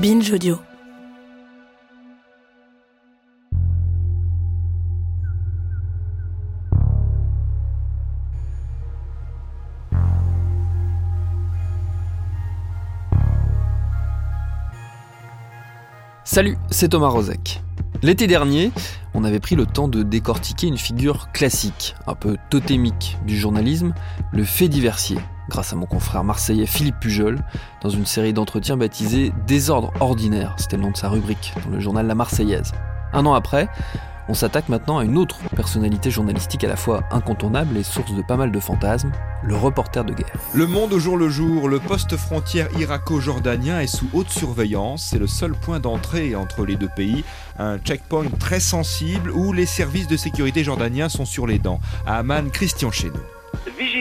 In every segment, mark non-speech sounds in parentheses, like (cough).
Binge Audio. Salut, c'est Thomas Rozek. L'été dernier, on avait pris le temps de décortiquer une figure classique, un peu totémique du journalisme, le fait diversier, grâce à mon confrère marseillais Philippe Pujol, dans une série d'entretiens baptisée Désordre ordinaire, c'était le nom de sa rubrique, dans le journal La Marseillaise. Un an après, on s'attaque maintenant à une autre personnalité journalistique à la fois incontournable et source de pas mal de fantasmes, le reporter de guerre. Le monde au jour le jour, le poste frontière irako-jordanien est sous haute surveillance. C'est le seul point d'entrée entre les deux pays. Un checkpoint très sensible où les services de sécurité jordaniens sont sur les dents. À Amman, Christian Cheneau.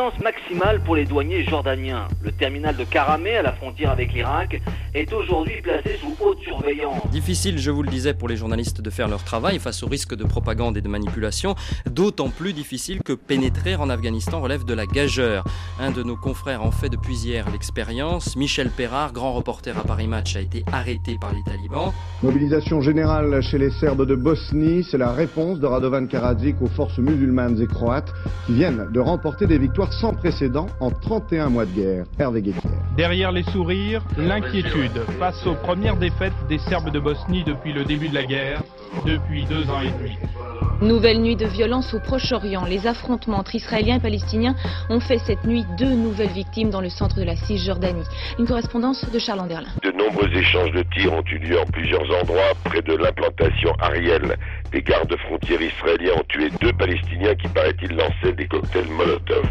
Vigilance maximale pour les douaniers jordaniens. Le terminal de Karamé, à la frontière avec l'Irak, est aujourd'hui placé sous haute surveillance. Difficile, je vous le disais, pour les journalistes de faire leur travail face au risque de propagande et de manipulation, d'autant plus difficile que pénétrer en Afghanistan relève de la gageure. Un de nos confrères en fait depuis hier l'expérience. Michel Perrard, grand reporter à Paris Match, a été arrêté par les talibans. Mobilisation générale chez les Serbes de Bosnie, c'est la réponse de Radovan Karadzic aux forces musulmanes et croates qui viennent de remporter des victoires sans précédent en 31 mois de guerre. Hervé. Derrière les sourires, l'inquiétude face aux premières défaites des Serbes de Bosnie depuis le début de la guerre, depuis deux ans et demi. Nouvelle nuit de violence au Proche-Orient. Les affrontements entre Israéliens et Palestiniens ont fait cette nuit deux nouvelles victimes dans le centre de la Cisjordanie. Une correspondance de Charles Anderlin. De nombreux échanges de tirs ont eu lieu en plusieurs endroits près de l'implantation Ariel. Des gardes frontières israéliens ont tué deux Palestiniens qui, paraît-il, lançaient des cocktails Molotov.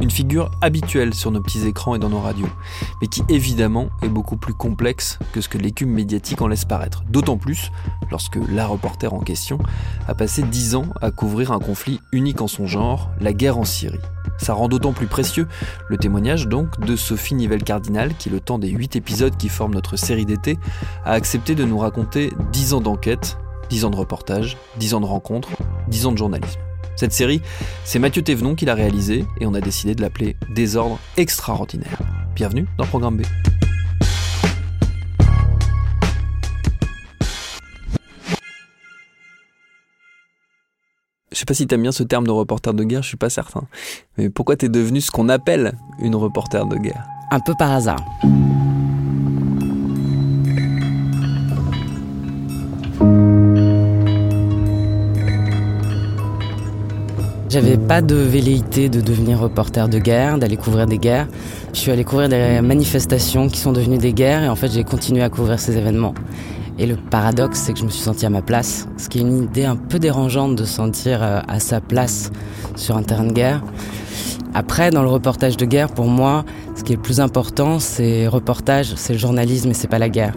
Une figure habituelle sur nos petits écrans et dans nos radios, mais qui évidemment est beaucoup plus complexe que ce que l'écume médiatique en laisse paraître. D'autant plus lorsque la reporter en question a passé dix ans à couvrir un conflit unique en son genre, la guerre en Syrie. Ça rend d'autant plus précieux le témoignage donc de Sophie Nivelle-Cardinal qui, le temps des huit épisodes qui forment notre série d'été, a accepté de nous raconter dix ans d'enquête, dix ans de reportage, dix ans de rencontres, dix ans de journalisme. Cette série, c'est Mathieu Thévenon qui l'a réalisée et on a décidé de l'appeler Désordre extraordinaire. Bienvenue dans Programme B. Je sais pas si t'aimes bien ce terme de reporter de guerre, je suis pas certain. Mais pourquoi t'es devenu ce qu'on appelle une reporter de guerre? Un peu par hasard. J'avais pas de velléité de devenir reporter de guerre, d'aller couvrir des guerres. Je suis allé couvrir des manifestations qui sont devenues des guerres et en fait j'ai continué à couvrir ces événements. Et le paradoxe, c'est que je me suis senti à ma place, ce qui est une idée un peu dérangeante de sentir euh, à sa place sur un terrain de guerre. Après, dans le reportage de guerre, pour moi, ce qui est le plus important, c'est reportage, c'est le journalisme et c'est pas la guerre.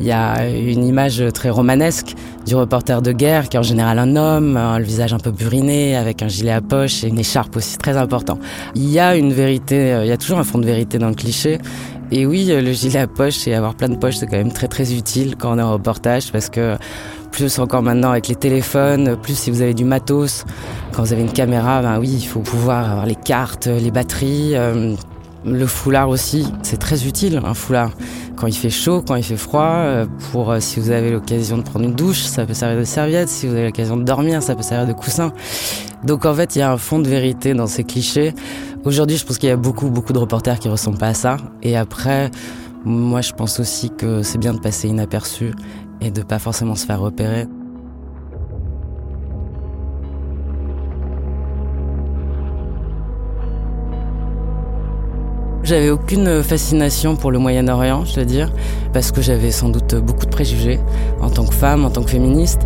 Il y a une image très romanesque du reporter de guerre qui est en général un homme, le visage un peu buriné, avec un gilet à poche et une écharpe aussi très important. Il y a une vérité, il y a toujours un fond de vérité dans le cliché. Et oui, le gilet à poche et avoir plein de poches, c'est quand même très très utile quand on est en reportage parce que plus encore maintenant avec les téléphones, plus si vous avez du matos, quand vous avez une caméra, ben oui, il faut pouvoir avoir les cartes, les batteries. Euh, le foulard aussi, c'est très utile un foulard. Quand il fait chaud, quand il fait froid, euh, pour euh, si vous avez l'occasion de prendre une douche, ça peut servir de serviette. Si vous avez l'occasion de dormir, ça peut servir de coussin. Donc en fait, il y a un fond de vérité dans ces clichés. Aujourd'hui, je pense qu'il y a beaucoup, beaucoup de reporters qui ressemblent pas à ça. Et après, moi, je pense aussi que c'est bien de passer inaperçu et de pas forcément se faire repérer. J'avais aucune fascination pour le Moyen-Orient, je dois dire, parce que j'avais sans doute beaucoup de préjugés en tant que femme, en tant que féministe.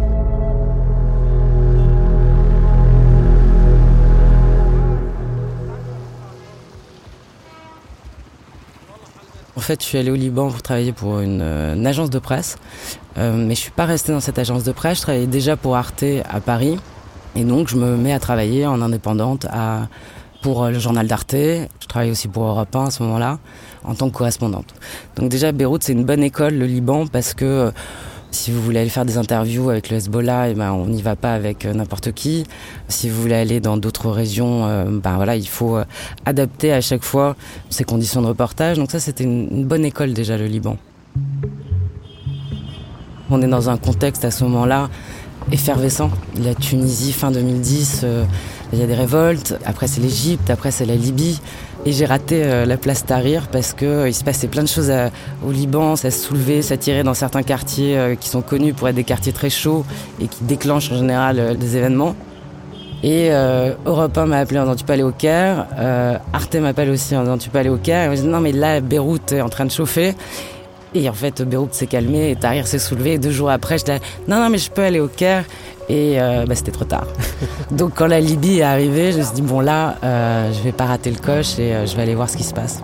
En fait, je suis allée au Liban pour travailler pour une, agence de presse, euh, mais je ne suis pas restée dans cette agence de presse. Je travaillais déjà pour Arte à Paris, et donc je me mets à travailler en indépendante à pour le journal d'Arte. Je travaille aussi pour Europe 1 à ce moment-là, en tant que correspondante. Donc déjà, Beyrouth, c'est une bonne école, le Liban, parce que si vous voulez aller faire des interviews avec le Hezbollah, eh ben, on n'y va pas avec euh, n'importe qui. Si vous voulez aller dans d'autres régions, euh, ben voilà, il faut euh, adapter à chaque fois ses conditions de reportage. Donc ça, c'était une bonne école déjà, le Liban. On est dans un contexte à ce moment-là effervescent. La Tunisie, fin 2010, il y a des révoltes. Après, c'est l'Égypte. Après, c'est la Libye. Et j'ai raté euh, la place Tahrir parce que euh, il se passait plein de choses au Liban, ça se soulevait, ça tirait dans certains quartiers euh, qui sont connus pour être des quartiers très chauds et qui déclenchent en général des événements. Et Europe 1 m'a appelé en disant tu peux aller au Caire, Arte m'appelle aussi en disant tu peux aller au Caire. Et je dis non mais là Beyrouth est en train de chauffer. Et en fait Beyrouth s'est calmé et Tahrir s'est soulevé. Et deux jours après je dis non non mais je peux aller au Caire. Et euh, bah, c'était trop tard. (laughs) Donc quand la Libye est arrivée, je me suis dit, bon là, euh, je vais pas rater le coche et euh, je vais aller voir ce qui se passe.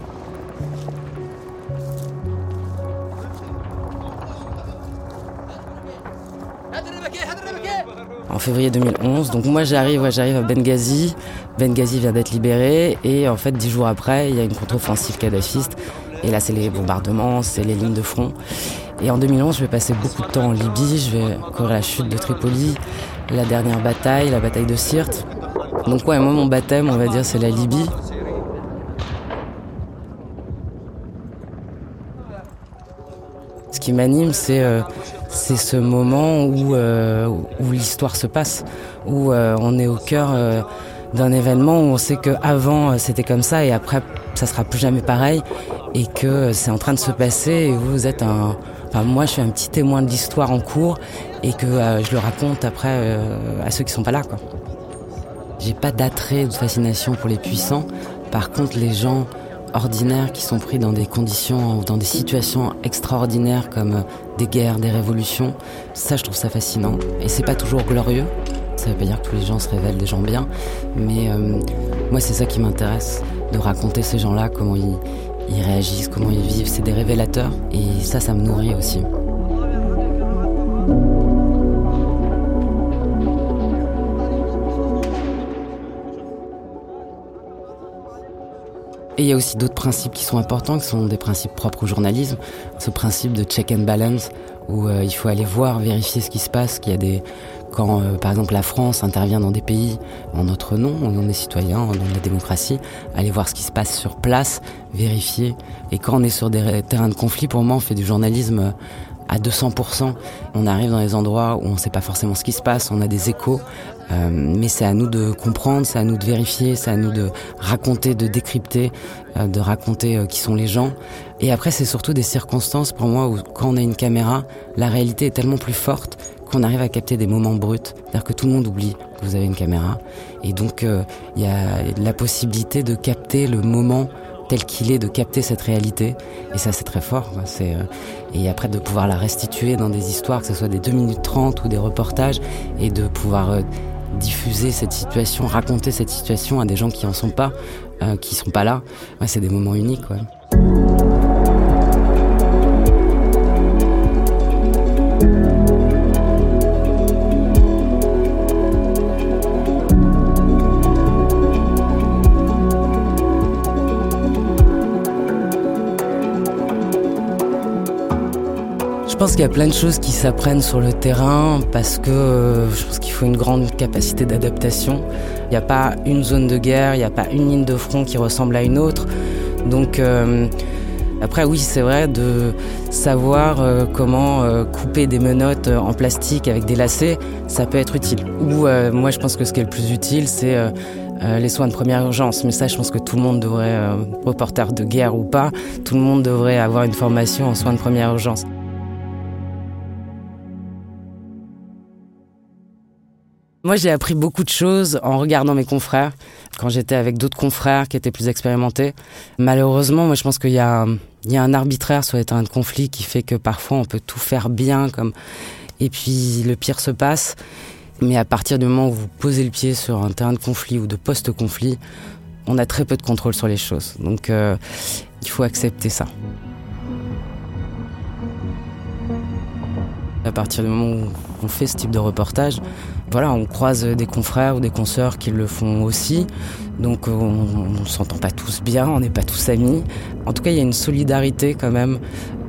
En février 2011, donc moi j'arrive, j'arrive à Benghazi. Benghazi vient d'être libéré et en fait dix jours après, il y a une contre-offensive kadhafiste. Et là, c'est les bombardements, c'est les lignes de front. Et en 2011, je vais passer beaucoup de temps en Libye, je vais courir la chute de Tripoli, la dernière bataille, la bataille de Sirte. Donc ouais, moi mon baptême, on va dire, c'est la Libye. Ce qui m'anime, c'est euh, ce moment où, euh, où l'histoire se passe, où euh, on est au cœur d'un événement où on sait qu'avant c'était comme ça et après ça sera plus jamais pareil et que c'est en train de se passer et vous êtes un, moi, je suis un petit témoin de l'histoire en cours et que euh, je le raconte après euh, à ceux qui sont pas là. Quoi. J'ai pas d'attrait ou de fascination pour les puissants. Par contre, les gens ordinaires qui sont pris dans des conditions, dans des situations extraordinaires comme euh, des guerres, des révolutions, ça, je trouve ça fascinant. Et c'est pas toujours glorieux. Ça veut pas dire que tous les gens se révèlent des gens bien, mais moi, c'est ça qui m'intéresse, de raconter ces gens-là, comment ils ils réagissent, comment ils vivent, c'est des révélateurs. Et ça, ça me nourrit aussi. Et il y a aussi d'autres principes qui sont importants, qui sont des principes propres au journalisme. Ce principe de check and balance, où euh, il faut aller voir, vérifier ce qui se passe, qu'il y a des, quand, euh, par exemple, la France intervient dans des pays en notre nom, au nom des citoyens, au nom de la démocratie, aller voir ce qui se passe sur place, vérifier. Et quand on est sur des terrains de conflit, pour moi, on fait du journalisme à 200%. On arrive dans des endroits où on ne sait pas forcément ce qui se passe, on a des échos, euh, mais c'est à nous de comprendre, c'est à nous de vérifier, c'est à nous de raconter, de décrypter, euh, de raconter qui sont les gens. Et après, c'est surtout des circonstances pour moi où quand on a une caméra, la réalité est tellement plus forte qu'on arrive à capter des moments bruts, c'est-à-dire que tout le monde oublie que vous avez une caméra, et donc euh, il y a la possibilité de capter le moment tel qu'il est, de capter cette réalité, et ça c'est très fort. C'est euh, et après de pouvoir la restituer dans des histoires, que ce soit des 2 minutes 30 ou des reportages, et de pouvoir euh, diffuser cette situation, raconter cette situation à des gens qui en sont pas, qui sont pas là. c'est des moments uniques. Je pense qu'il y a plein de choses qui s'apprennent sur le terrain parce que euh, je pense qu'il faut une grande capacité d'adaptation. Il n'y a pas une zone de guerre, il n'y a pas une ligne de front qui ressemble à une autre. Donc euh, après oui c'est vrai de savoir euh, comment couper des menottes en plastique avec des lacets, ça peut être utile. Ou moi je pense que ce qui est le plus utile c'est les soins de première urgence. Mais ça, je pense que tout le monde devrait, reporter de guerre ou pas, tout le monde devrait avoir une formation en soins de première urgence. Moi, j'ai appris beaucoup de choses en regardant mes confrères, quand j'étais avec d'autres confrères qui étaient plus expérimentés. Malheureusement, moi, je pense qu'il y, y a un, arbitraire sur les terrains de conflit qui fait que parfois on peut tout faire bien, comme et puis le pire se passe. Mais à partir du moment où vous posez le pied sur un terrain de conflit ou de post-conflit, on a très peu de contrôle sur les choses. Donc, euh, il faut accepter ça. À partir du moment où on fait ce type de reportage, voilà, on croise des confrères ou des consoeurs qui le font aussi. Donc on ne s'entend pas tous bien, on n'est pas tous amis. En tout cas, il y a une solidarité quand même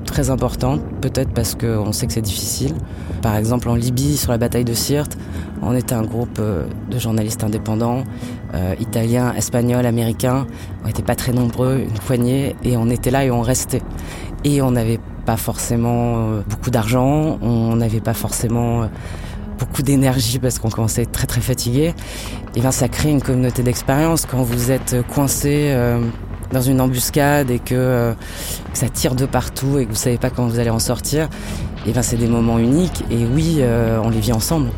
très importante, peut-être parce qu'on sait que c'est difficile. Par exemple, en Libye, sur la bataille de Sirte, on était un groupe euh, de journalistes indépendants, euh, italiens, espagnols, américains. On n'était pas très nombreux, une poignée, et on était là et on restait. Et on n'avait pas forcément euh, beaucoup d'argent, on n'avait pas forcément beaucoup d'énergie parce qu'on commençait à être très très fatigué. Et bien ça crée une communauté d'expérience quand vous êtes coincé dans une embuscade et que, ça tire de partout et que vous savez pas comment vous allez en sortir. Et ben c'est des moments uniques et oui, on les vit ensemble.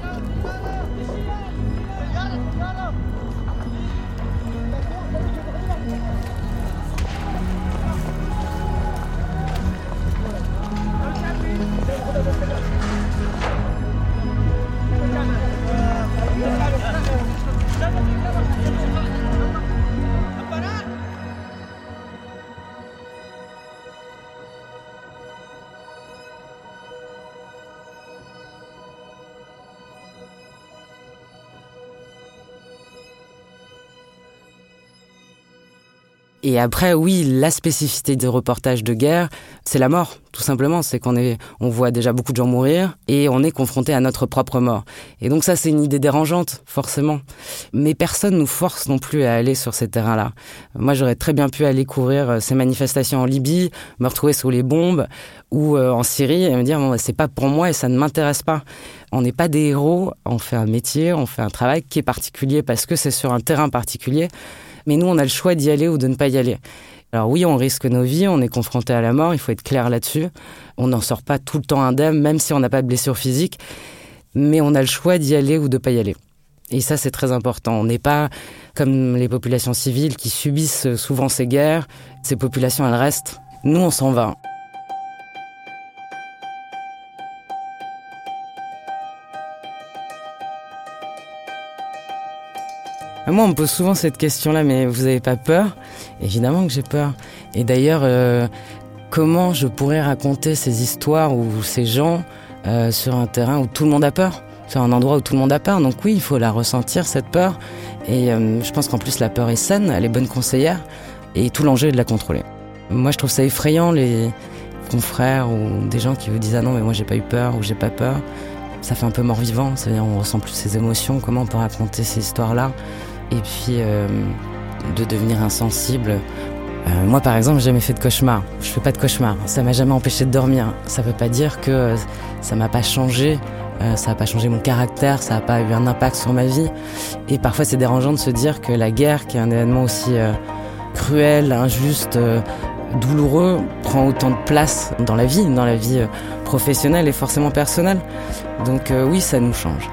Et après, oui, la spécificité des reportages de guerre, c'est la mort, tout simplement. C'est qu'on est, on voit déjà beaucoup de gens mourir et on est confronté à notre propre mort. Et donc ça, c'est une idée dérangeante, forcément. Mais personne nous force non plus à aller sur ces terrains-là. Moi, j'aurais très bien pu aller couvrir euh, ces manifestations en Libye, me retrouver sous les bombes ou euh, en Syrie et me dire, bon, c'est pas pour moi et ça ne m'intéresse pas. On n'est pas des héros, on fait un métier, on fait un travail qui est particulier parce que c'est sur un terrain particulier. Mais nous, on a le choix d'y aller ou de ne pas y aller. Alors oui, on risque nos vies, on est confronté à la mort, il faut être clair là-dessus. On n'en sort pas tout le temps indemne, même si on n'a pas de blessure physique. Mais on a le choix d'y aller ou de ne pas y aller. Et ça, c'est très important. On n'est pas comme les populations civiles qui subissent souvent ces guerres. Ces populations, elles restent. Nous, on s'en va. Moi, on me pose souvent cette question-là, mais vous n'avez pas peur? Évidemment que j'ai peur. Et d'ailleurs, euh, comment je pourrais raconter ces histoires ou ces gens euh, sur un terrain où tout le monde a peur? Sur un endroit où tout le monde a peur. Donc oui, il faut la ressentir, cette peur. Et euh, je pense qu'en plus, la peur est saine, elle est bonne conseillère. Et tout l'enjeu est de la contrôler. Moi, je trouve ça effrayant, les confrères ou des gens qui vous disent Ah non, mais moi, j'ai pas eu peur ou j'ai pas peur. Ça fait un peu mort-vivant, c'est-à-dire on ressent plus ces émotions. Comment on peut raconter ces histoires-là? Et puis euh, de devenir insensible. Euh, moi, par exemple, j'ai jamais fait de cauchemar. Je fais pas de cauchemar. Ça m'a jamais empêché de dormir. Ça veut pas dire que ça m'a pas changé. Euh, ça n'a pas changé mon caractère, ça n'a pas eu un impact sur ma vie. Et parfois, c'est dérangeant de se dire que la guerre, qui est un événement aussi cruel, injuste, douloureux, prend autant de place dans la vie, dans la vie professionnelle et forcément personnelle. Donc oui, ça nous change.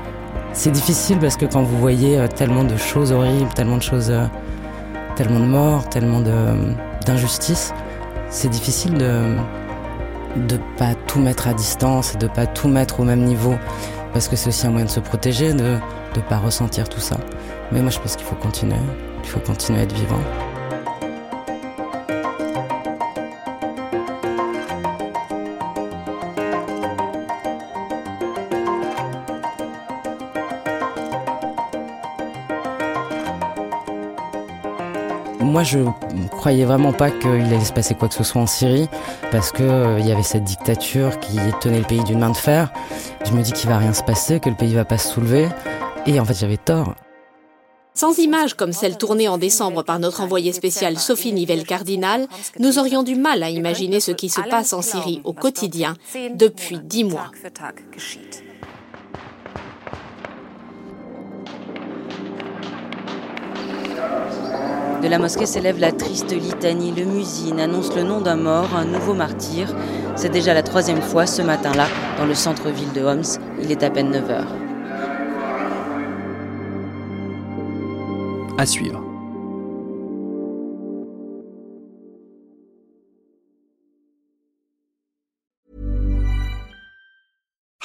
C'est difficile parce que quand vous voyez euh, tellement de choses horribles, tellement de choses, euh, tellement de morts, tellement d'injustices, c'est difficile de ne pas tout mettre à distance, de pas tout mettre au même niveau, parce que c'est aussi un moyen de se protéger, de ne pas ressentir tout ça. Mais moi je pense qu'il faut continuer, il faut continuer à être vivant. Moi, je croyais vraiment pas qu'il allait se passer quoi que ce soit en Syrie, parce qu'il euh, y avait cette dictature qui tenait le pays d'une main de fer. Je me dis qu'il va rien se passer, que le pays va pas se soulever, et en fait, j'avais tort. Sans images comme celle tournée en décembre par notre envoyée spéciale Sophie Nivelle-Cardinal, nous aurions du mal à imaginer ce qui se passe en Syrie au quotidien depuis dix mois. De la mosquée s'élève la triste litanie. Le musine annonce le nom d'un mort, un nouveau martyr. C'est déjà la troisième fois ce matin-là dans le centre-ville de Homs. Il est à peine 9 heures. À suivre.